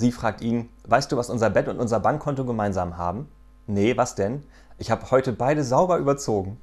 Sie fragt ihn, weißt du, was unser Bett und unser Bankkonto gemeinsam haben? Nee, was denn? Ich habe heute beide sauber überzogen.